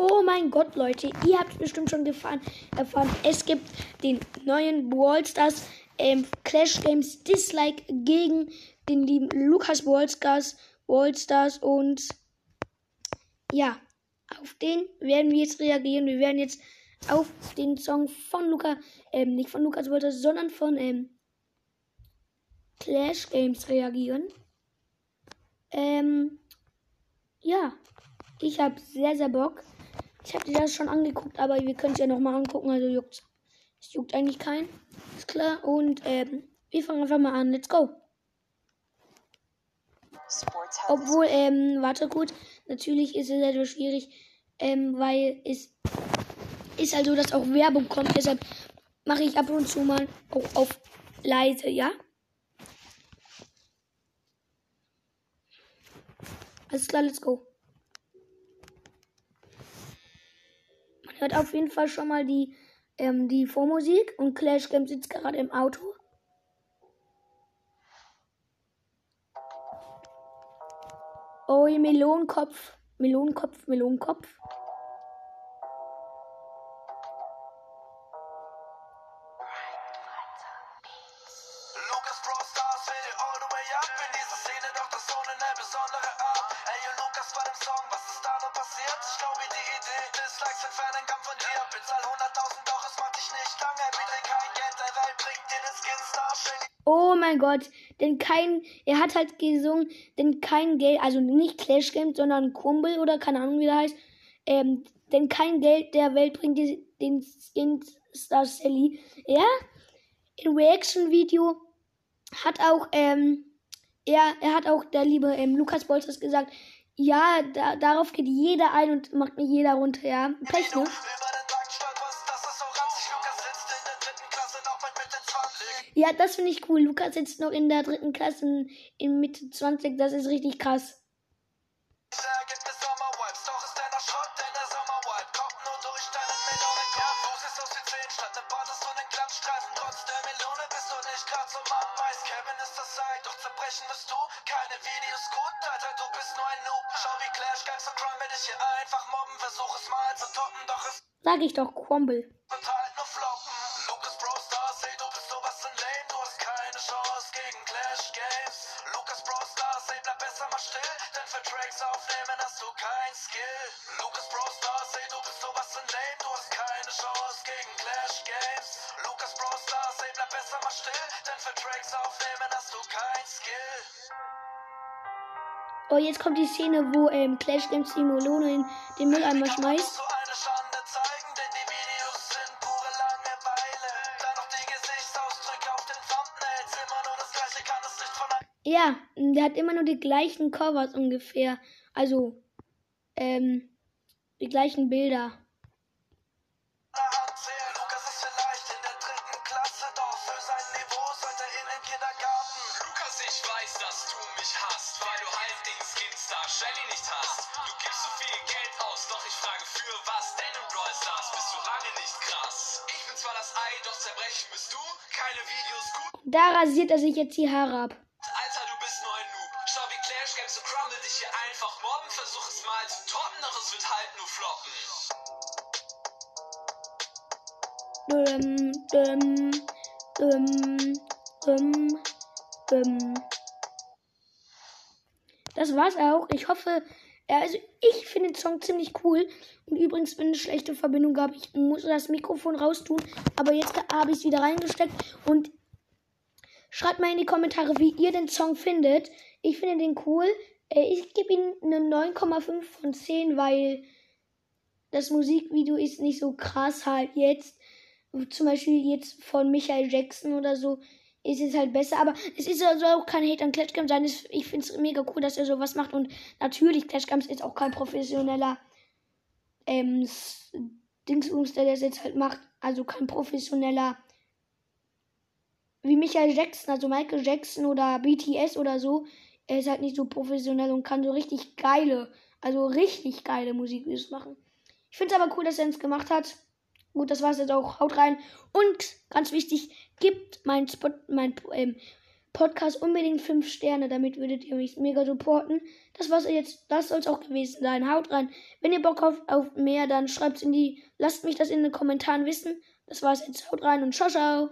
Oh mein Gott, Leute, ihr habt bestimmt schon gefahren, erfahren, es gibt den neuen Brawl Stars ähm, Clash Games Dislike gegen den lieben Lukas Ballstars, Ballstars und ja, auf den werden wir jetzt reagieren. Wir werden jetzt auf den Song von Luca, ähm, nicht von Lukas Ballstars, sondern von ähm, Clash Games reagieren. Ähm, ja, ich habe sehr, sehr Bock. Ich habe dir das schon angeguckt, aber wir können es ja nochmal angucken, also juckt es juckt eigentlich keinen. Ist klar. Und ähm, wir fangen einfach mal an. Let's go. Obwohl, ähm, warte gut. Natürlich ist es etwas schwierig, ähm, weil es ist also, dass auch Werbung kommt. Deshalb mache ich ab und zu mal auch auf leise, ja? Alles klar, let's go. Hört auf jeden Fall schon mal die, ähm, die Vormusik und Clash Game sitzt gerade im Auto. Oh, Melonenkopf. Melonenkopf, Melonenkopf. Lukas Bro Stars dir all the way up in dieser Szene, doch das ohne Dislikes entfernen kam von dir. Bezahl 100.000, doch es macht dich nicht lange. Bitte kein Geld der Welt bringt dir den Skin-Star. Stell dir Oh mein Gott, denn kein, er hat halt gesungen, denn kein Geld, also nicht Clash Games, sondern Kumpel oder keine Ahnung wie der heißt, ähm, denn kein Geld der Welt bringt dir den Skin Star Sally. Ja, im Reaction-Video hat auch, ähm, er, er hat auch der liebe ähm, Lukas Bolsters gesagt, ja, da, darauf geht jeder ein und macht mir jeder runter, ja. Pech, ne? über den Takt stolperst, das ist so ranzig. Lukas sitzt in der dritten Klasse noch mit Mitte 20. Ja, das finde ich cool. Lukas sitzt noch in der dritten Klasse in Mitte 20, das ist richtig krass. Kevin ist das Ei, doch zerbrechen bist du. Keine Videos gut, Alter, du bist nur ein Noob. Schau wie Clash Games und Crime will dich hier einfach mobben. Versuch es mal zu toppen, doch es Sag ich doch, Crumble. wird halt nur floppen. Lukas Bro Stars, ey, du bist sowas von lame. Du hast keine Chance gegen Clash Games. Lukas Bro Stars, ey, bleib besser mal still. Denn für Tracks aufnehmen hast du kein Skill. Lukas Bro Stars, ey, du bist sowas von lame. Du hast keine Chance gegen Clash Games. Für Tracks aufnehmen hast du kein Skill. Oh, jetzt kommt die Szene, wo ähm, Clash Games die Melone in den Mülleimer schmeißt. Ja, der hat immer nur die gleichen Covers ungefähr. Also, ähm, die gleichen Bilder. In den Kindergarten. Lukas, ich weiß, dass du mich hasst, weil du halt den Skinstar Shelly nicht hast. Du gibst so viel Geld aus, doch ich frage für was, denn im Brawl Stars bist du lange nicht krass. Ich bin zwar das Ei, doch zerbrechen bist du. Keine Videos gut, Da rasiert er sich jetzt die Haare ab. Alter, du bist nur ein Noob. Schau wie Clash Games und Crumble dich hier einfach mobben. Versuch es mal zu toppen, doch es wird halt nur floppen. Dum, dum, dum, dum, dum. Das war's auch. Ich hoffe, also ich finde den Song ziemlich cool. Und übrigens, wenn eine schlechte Verbindung gab, ich muss das Mikrofon raustun. Aber jetzt habe ich es wieder reingesteckt. Und schreibt mal in die Kommentare, wie ihr den Song findet. Ich finde den cool. Äh, Ich gebe ihm eine 9,5 von 10, weil das Musikvideo ist nicht so krass halt jetzt zum Beispiel jetzt von Michael Jackson oder so, ist es halt besser. Aber es ist also auch kein Hate an Clash Games sein. Ich finde es mega cool, dass er sowas macht. Und natürlich, Clash Games ist auch kein professioneller ähm, Dingsbums, der das jetzt halt macht. Also kein professioneller wie Michael Jackson, also Michael Jackson oder BTS oder so. Er ist halt nicht so professionell und kann so richtig geile, also richtig geile Musikvideos machen. Ich finde es aber cool, dass er es gemacht hat. Gut, das war's jetzt auch. Haut rein. Und ganz wichtig, gibt mein Spot, mein, ähm, Podcast unbedingt 5 Sterne, damit würdet ihr mich mega supporten. Das war's jetzt, das soll's auch gewesen sein. Haut rein. Wenn ihr Bock habt auf mehr, dann schreibt's in die, lasst mich das in den Kommentaren wissen. Das war's jetzt. Haut rein und ciao, ciao.